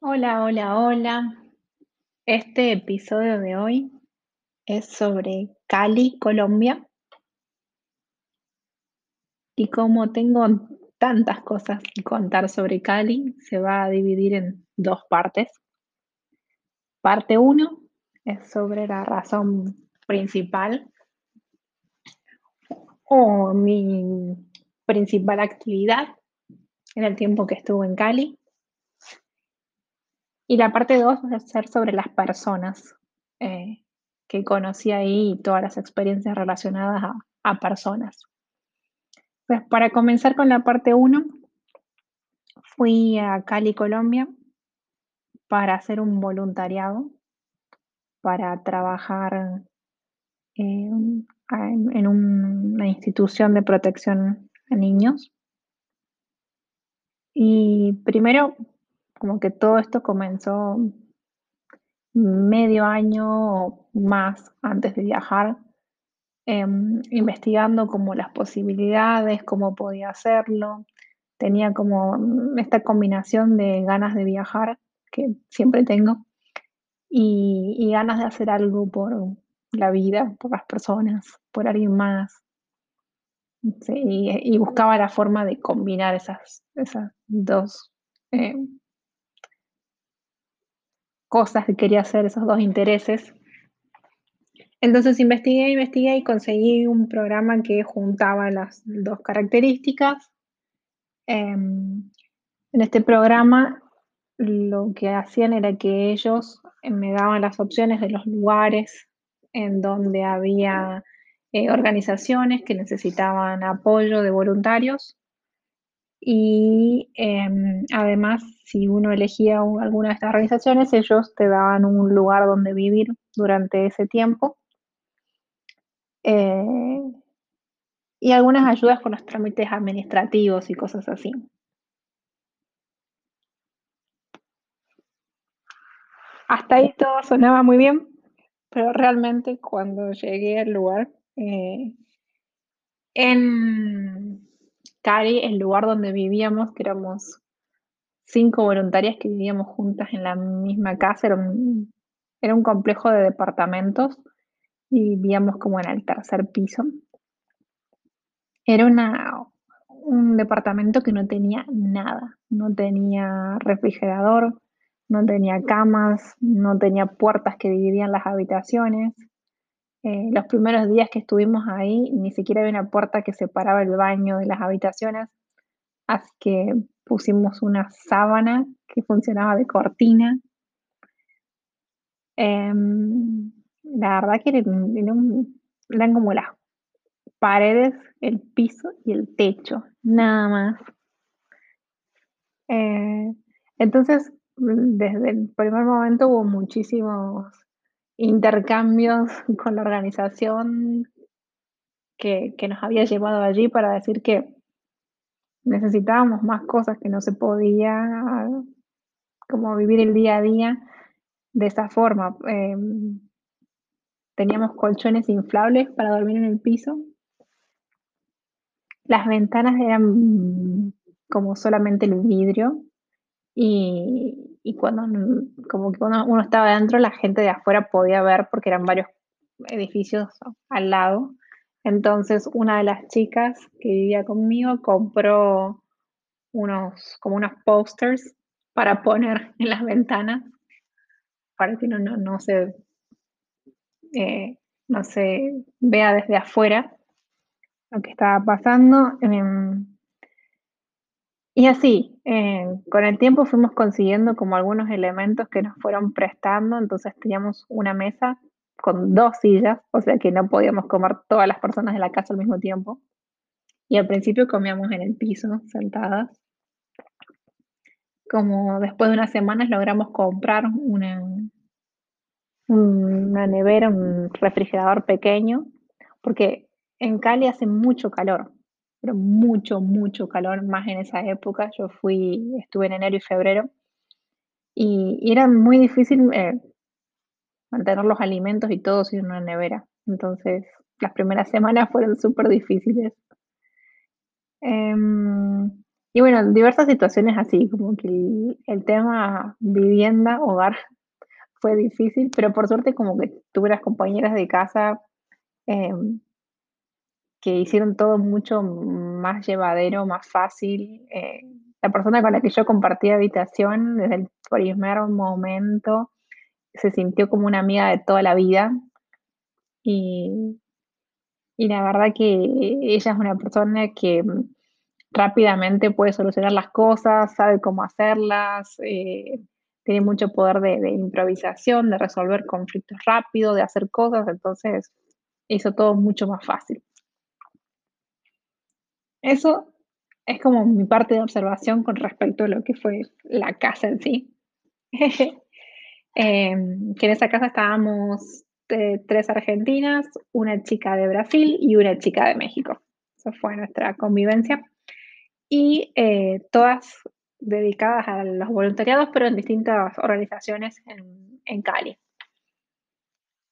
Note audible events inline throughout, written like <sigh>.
Hola, hola, hola. Este episodio de hoy es sobre Cali, Colombia. Y como tengo tantas cosas que contar sobre Cali, se va a dividir en dos partes. Parte 1 es sobre la razón principal o mi principal actividad en el tiempo que estuve en Cali. Y la parte 2 va a ser sobre las personas eh, que conocí ahí y todas las experiencias relacionadas a, a personas. Pues para comenzar con la parte 1, fui a Cali, Colombia, para hacer un voluntariado, para trabajar en, en una institución de protección a niños. Y primero como que todo esto comenzó medio año o más antes de viajar, em, investigando como las posibilidades, cómo podía hacerlo. Tenía como esta combinación de ganas de viajar, que siempre tengo, y, ganas de hacer algo por la vida, por las personas, por alguien más. y, buscaba la forma de combinar esas, esas dos em, cosas que quería hacer, esos dos intereses. Entonces investigué, investigué y conseguí un programa que juntaba las dos características. Em, en este programa lo que hacían era que ellos me daban las opciones de los lugares en donde había eh, organizaciones que necesitaban apoyo de voluntarios y em, además, si uno elegía alguna de estas organizaciones, ellos te daban un lugar donde vivir durante ese tiempo. Eh, y algunas ayudas con los trámites administrativos y cosas así. Hasta ahí todo sonaba muy bien, pero realmente cuando llegué al lugar, eh, en Cari, el lugar donde vivíamos, que éramos cinco voluntarias que vivíamos juntas en la misma casa, era un, complejo de departamentos y vivíamos como en el tercer piso. Era un departamento que no tenía nada, no tenía refrigerador, no tenía camas, no tenía puertas que dividían las habitaciones. Eh, los primeros días que estuvimos ahí, ni siquiera había una puerta que separaba el baño de las habitaciones, así que pusimos una sábana que funcionaba de cortina. Em, la verdad que eran, como las paredes, el piso y el techo, nada más. Eh, entonces, desde el primer momento hubo muchísimos intercambios <laughs> con la organización que, nos había llevado allí para decir que necesitábamos más cosas, que no se podía como vivir el día a día de esa forma. Em, teníamos colchones inflables para dormir en el piso. Las ventanas eran como solamente el vidrio y, y cuando como que uno, estaba dentro, la gente de afuera podía ver porque eran varios edificios al lado. Entonces una de las chicas que vivía conmigo compró unos, como unos posters para poner <laughs> en las ventanas para que no, no, no se eh, no se vea desde afuera lo que estaba pasando. Em, y así, eh, con el tiempo fuimos consiguiendo como algunos elementos que nos fueron prestando, entonces teníamos una mesa con dos sillas, o sea que no podíamos comer todas las personas de la casa al mismo tiempo. Y al principio comíamos en el piso, sentadas. Como después de unas semanas logramos comprar una, una nevera, un refrigerador pequeño, porque en Cali hace mucho calor pero mucho, mucho calor, más en esa época. Yo fui, estuve en enero y febrero y, era muy difícil, eh, mantener los alimentos y todo sin una nevera. Entonces, las primeras <laughs> semanas fueron súper difíciles. Em, y bueno, diversas situaciones así, como que el, tema vivienda, hogar, fue difícil, pero por suerte como que tuve las compañeras de casa em, que hicieron todo mucho más llevadero, más fácil. Eh, la persona con la que yo compartí habitación desde el primer momento se sintió como una amiga de toda la vida. Y, y la verdad que ella es una persona que rápidamente puede solucionar las cosas, sabe cómo hacerlas, eh, tiene mucho poder de, improvisación, de resolver conflictos rápido, de hacer cosas, entonces hizo todo mucho más fácil. Eso es como mi parte de observación con respecto a lo que fue la casa en sí. <laughs> Em, que en esa casa estábamos eh, tres argentinas, una chica de Brasil y una chica de México. Esa fue nuestra convivencia. Y eh, todas dedicadas a los voluntariados, pero en distintas organizaciones en, en Cali.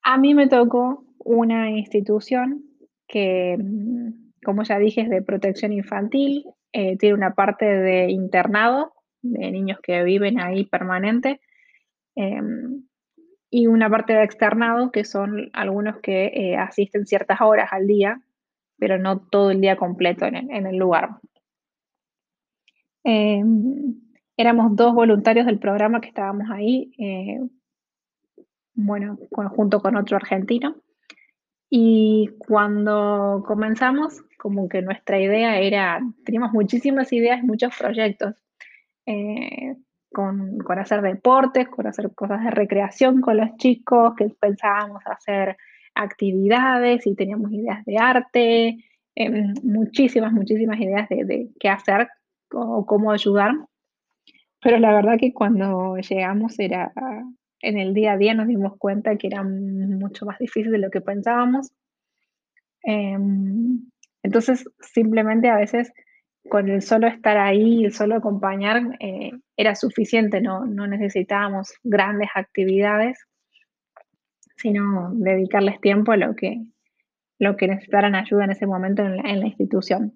A mí me tocó una institución que, mm, como ya dije, es de protección infantil, eh, tiene una parte de internado, de niños que viven ahí permanente, em, y una parte de externado, que son algunos que eh, asisten ciertas horas al día, pero no todo el día completo en, el lugar. Em, éramos dos voluntarios del programa que estábamos ahí, eh, bueno, junto con otro argentino. Y cuando comenzamos, como que nuestra idea era, teníamos muchísimas ideas, muchos proyectos, eh, con, hacer deportes, con hacer cosas de recreación con los chicos, que pensábamos hacer actividades y teníamos ideas de arte, em, muchísimas, muchísimas ideas de, de, qué hacer o cómo ayudar. Pero la verdad que cuando llegamos era, en el día a día nos dimos cuenta que era mucho más difícil de lo que pensábamos. Em, entonces, simplemente a veces con el solo estar ahí, el solo acompañar, eh, era suficiente, no, necesitábamos grandes actividades, sino dedicarles tiempo a lo que, lo que necesitaran ayuda en ese momento en la institución.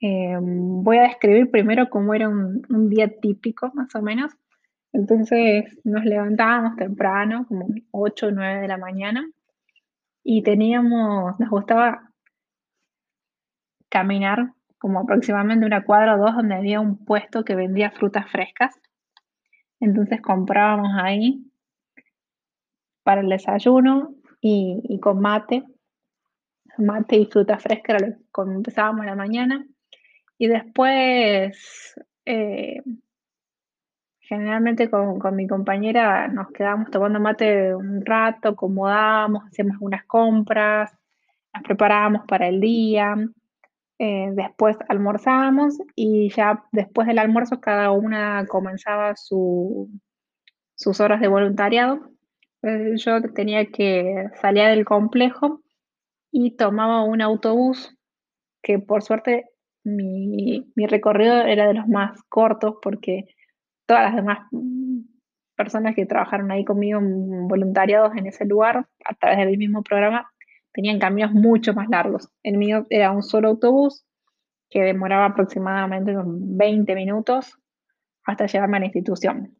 Eh, voy a describir primero cómo era un, día típico, más o menos. Entonces nos levantábamos temprano, como 8 o 9 de la mañana, y teníamos, nos gustaba caminar como aproximadamente una cuadra o dos donde había un puesto que vendía frutas frescas. Entonces comprábamos ahí para el desayuno y, con mate. Mate y fruta fresca era lo empezábamos la mañana. Y después, eh, generalmente con, mi compañera nos quedábamos tomando mate un rato, acomodábamos, hacíamos unas compras, nos preparábamos para el día, eh, después almorzábamos y ya después del almuerzo cada una comenzaba sus horas de voluntariado. yo tenía que salir del complejo y tomaba un autobús que por suerte mi, recorrido era de los más cortos porque todas las demás personas que trabajaron ahí conmigo voluntariados en ese lugar a través del mismo programa tenían caminos mucho más largos. El mío era un solo autobús que demoraba aproximadamente unos 20 minutos hasta llegarme a la institución.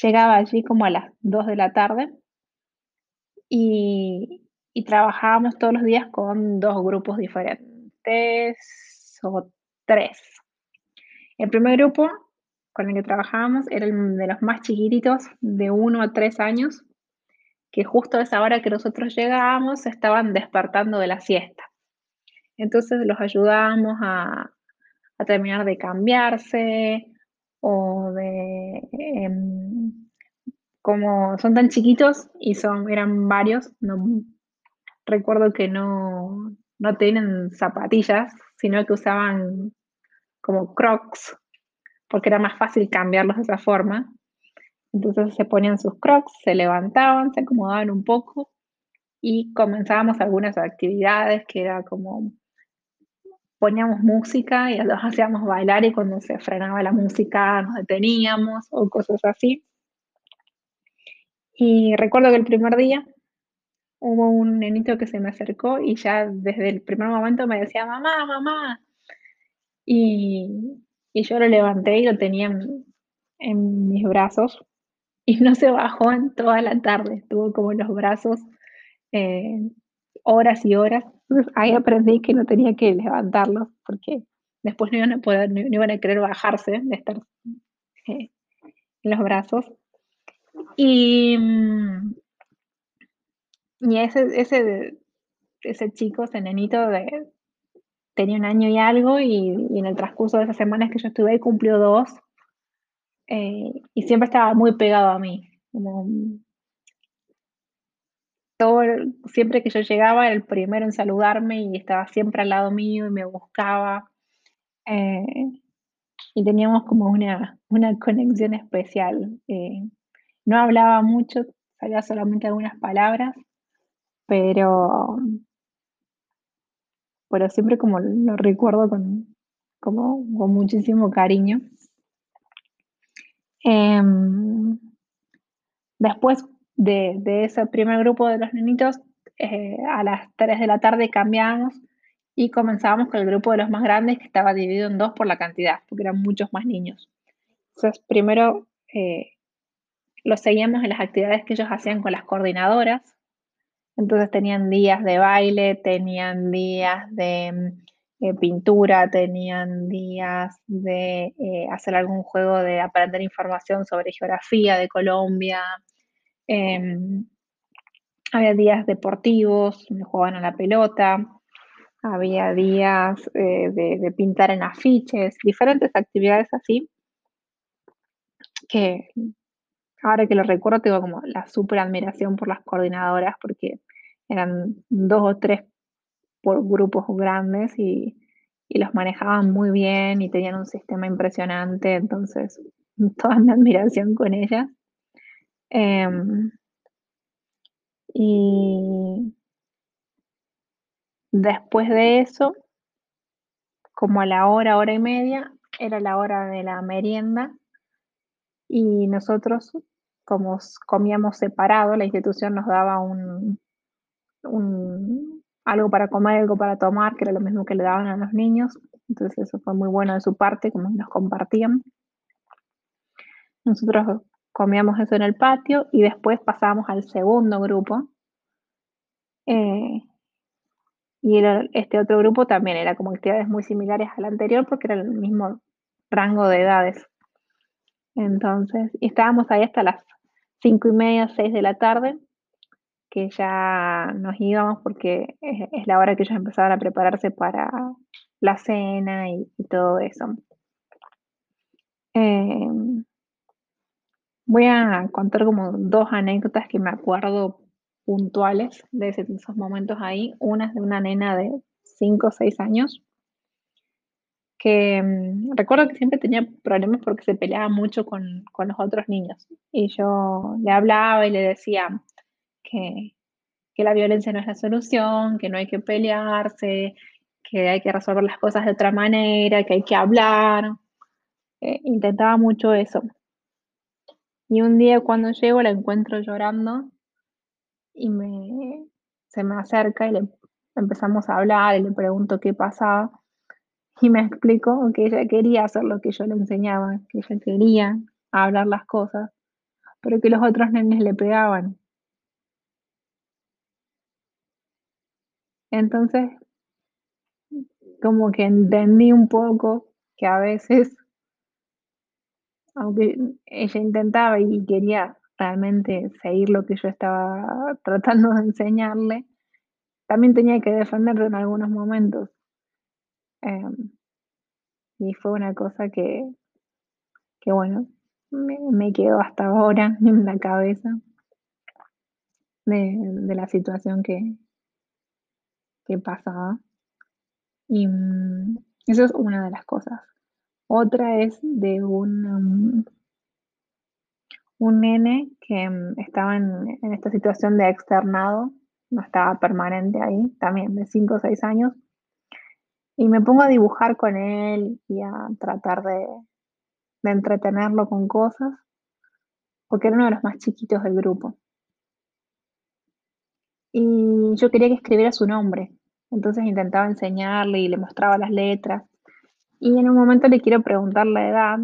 Llegaba allí como a las 2 de la tarde y, y trabajábamos todos los días con dos grupos diferentes o tres. El primer grupo con el que trabajábamos era de los más chiquititos, de uno a tres años, que justo a esa hora que nosotros llegábamos estaban despertando de la siesta. Entonces los ayudábamos a, terminar de cambiarse o de... Em, como son tan chiquitos y son, eran varios, no, recuerdo que no, no tienen zapatillas, sino que usaban como crocs, porque era más fácil cambiarlos de esa forma. Entonces se ponían sus crocs, se levantaban, se acomodaban un poco y comenzábamos algunas actividades que era como poníamos música y los hacíamos bailar y cuando se frenaba la música nos deteníamos o cosas así. Y recuerdo que el primer día hubo un nenito que se me acercó y ya desde el primer momento me decía: "Mamá, mamá". Y y yo lo levanté y lo tenía en mis brazos <laughs> y no se bajó en toda la tarde, estuvo como en los brazos, eh, horas y horas. Ahí aprendí que no tenía que levantarlo, porque después no iban a poder, a querer bajarse de estar, eh, en los brazos. Y, mm y ese ese ese chico, ese nenito de tenía 1 año y algo, y en el transcurso de esas semanas que yo estuve ahí cumplió 2. Eh, y siempre estaba muy pegado a mí, como todo siempre que yo llegaba, era el primero en saludarme y estaba siempre al lado mío y me buscaba. Eh, y teníamos como una una conexión especial. Eh, no hablaba mucho, sabía solamente algunas palabras, pero pero siempre como lo recuerdo con como con muchísimo cariño. Em, después de de ese primer grupo de los nenitos, eh, a las 3 de la tarde cambiábamos y comenzábamos con el grupo de los más grandes, que estaba dividido en 2 por la cantidad, porque eran muchos más niños. Entonces, primero, eh, los seguíamos en las actividades que ellos hacían con las coordinadoras. Entonces, tenían días de baile, tenían días de, eh, pintura, tenían días de, eh, hacer algún juego de aprender información sobre geografía de Colombia. Em, había días deportivos, donde jugaban a la pelota, había días, eh, de de pintar en afiches, diferentes actividades así que ahora que lo recuerdo, tengo como la súper admiración por las coordinadoras, porque eran 2 o 3 por grupos grandes y y los manejaban muy bien y tenían un sistema impresionante, entonces, <laughs> toda mi admiración con ellas. Em y después de eso como a la hora, hora y media, era la hora de la merienda y nosotros, como comíamos separado, la institución nos daba un algo para comer, algo para tomar, que era lo mismo que le daban a los niños. Entonces, eso fue muy bueno de su parte, como nos compartían. Nosotros comíamos eso en el patio y después pasábamos al segundo grupo. Eh y este otro grupo también era como actividades muy similares al anterior, porque era el mismo rango de edades. Entonces estábamos ahí hasta las 5 y media, 6 de la tarde, que ya nos íbamos porque es la hora que ellos empezaban a prepararse para la cena y todo eso. Em voy a contar como 2 anécdotas que me acuerdo puntuales de esos momentos ahí. Una de una nena de 5 o 6 años que, mm, recuerdo que siempre tenía problemas porque se peleaba mucho con con los otros niños. Y yo le hablaba y le decía que que la violencia no es la solución, que no hay que pelearse, que hay que resolver las cosas de otra manera, que hay que hablar. Eh, intentaba mucho eso. Y un día cuando llego la encuentro llorando y me se me acerca y le empezamos a hablar y le pregunto qué pasaba. Y me explicó que ella quería hacer lo que yo le enseñaba, que ella quería hablar las cosas, pero que los otros nenes le pegaban. Entonces como que entendí un poco que a veces aunque ella intentaba y quería realmente seguir lo que yo estaba tratando de enseñarle, también tenía que defenderlo en algunos momentos. Em y fue una cosa que que bueno, me me quedó hasta ahora <laughs> en la cabeza de de la situación que que pasaba. Y, mm, eso es una de las cosas. Otra es de un, mm un nene que, mm, estaba en en esta situación de externado, no estaba permanente ahí, también de 5 o 6 años. Y me pongo a dibujar con él y a tratar de de entretenerlo con cosas porque era uno de los más chiquitos del grupo. y yo quería que escribiera su nombre. Entonces intentaba enseñarle y le mostraba las letras. Y en un momento le quiero preguntar la edad,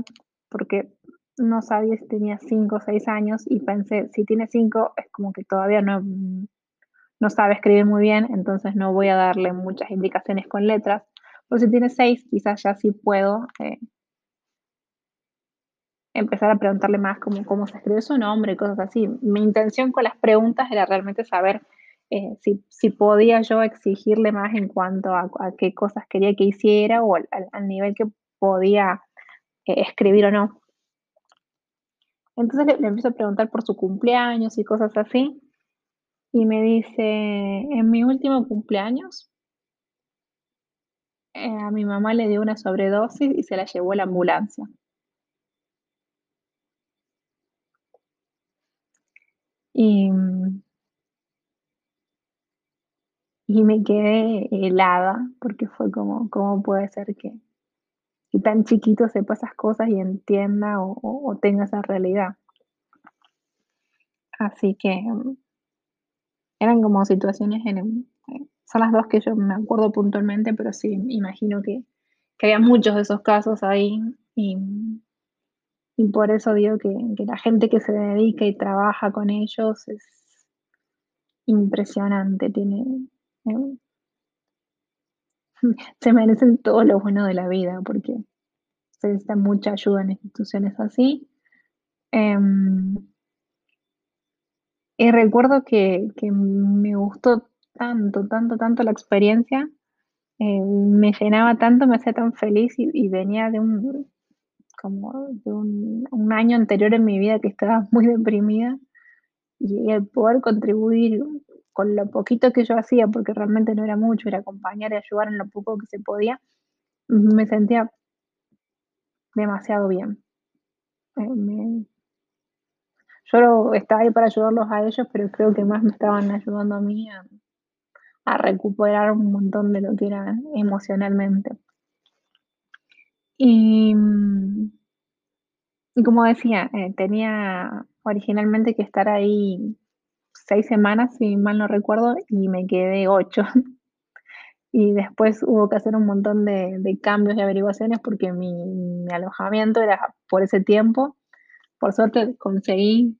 porque no sabía si tenía 5 o 6 años y pensé, si tiene 5 es como que todavía no, no sabe escribir muy bien, entonces no voy a darle muchas indicaciones con letras. Pero si tiene 6, quizás ya sí puedo eh, empezar a preguntarle más como cómo se escribe su nombre, cosas así. Mi intención con las preguntas era realmente saber eh, si, podía yo exigirle más en cuanto a, qué cosas quería que hiciera o al, nivel que podía eh, escribir o no. Entonces le, empiezo a preguntar por su cumpleaños y cosas así. Y me dice, en mi último cumpleaños, eh, a mi mamá le dio una sobredosis y se la llevó a la ambulancia. Y, y me quedé helada porque fue como, ¿cómo puede ser que, tan chiquito sepa esas cosas y entienda o, tenga esa realidad? Así que mm, eran como situaciones en, son las dos que yo me acuerdo puntualmente, pero sí, imagino que, que había muchos de esos casos ahí y, por eso digo que, la gente que se dedica y trabaja con ellos es impresionante, tiene, eh, <laughs> se merecen todo lo bueno de la vida porque se necesita mucha ayuda en instituciones así. Em, y recuerdo que, me gustó tanto, tanto, tanto la experiencia, eh, me llenaba tanto, me hacía tan feliz y venía de un, como de un, año anterior en mi vida que estaba <laughs> muy deprimida y el poder contribuir con lo poquito que yo hacía, porque realmente no era mucho, era acompañar y ayudar en lo poco que se podía, me sentía demasiado bien. Eh, yo estaba ahí para ayudarlos a ellos, pero creo que más me estaban ayudando a mí a recuperar un montón de lo que era emocionalmente. Y, mm, como decía, eh, tenía originalmente que estar ahí seis semanas, si mal no recuerdo, y me quedé ocho. <laughs> y después hubo que hacer un montón de, cambios y averiguaciones porque mi, alojamiento era por ese tiempo. Por suerte conseguí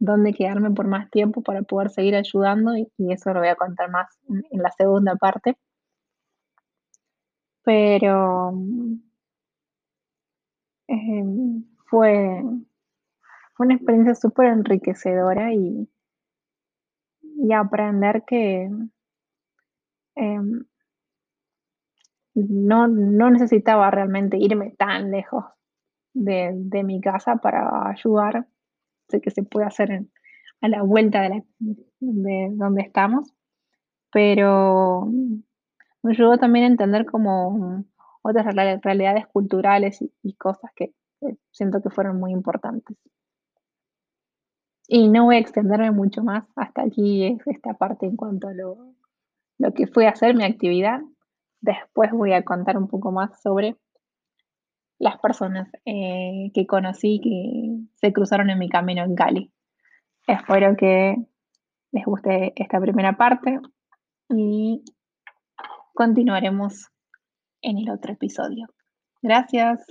dónde quedarme por más tiempo para poder seguir ayudando y, eso lo voy a contar más en la segunda parte. Pero Em, fue, una experiencia súper enriquecedora y, y aprender que em, no, necesitaba realmente irme tan lejos de, mi casa para ayudar. Que se puede hacer a la vuelta de, de donde estamos, pero me ayudó también a entender como otras realidades culturales y, cosas que siento que fueron muy importantes. Y no voy a extenderme mucho más, hasta aquí es esta parte en cuanto a lo, que fue hacer mi actividad. Después voy a contar un poco más sobre las personas eh, que conocí que se cruzaron en mi camino en Cali. Espero que les guste esta primera parte y continuaremos en el otro episodio. Gracias.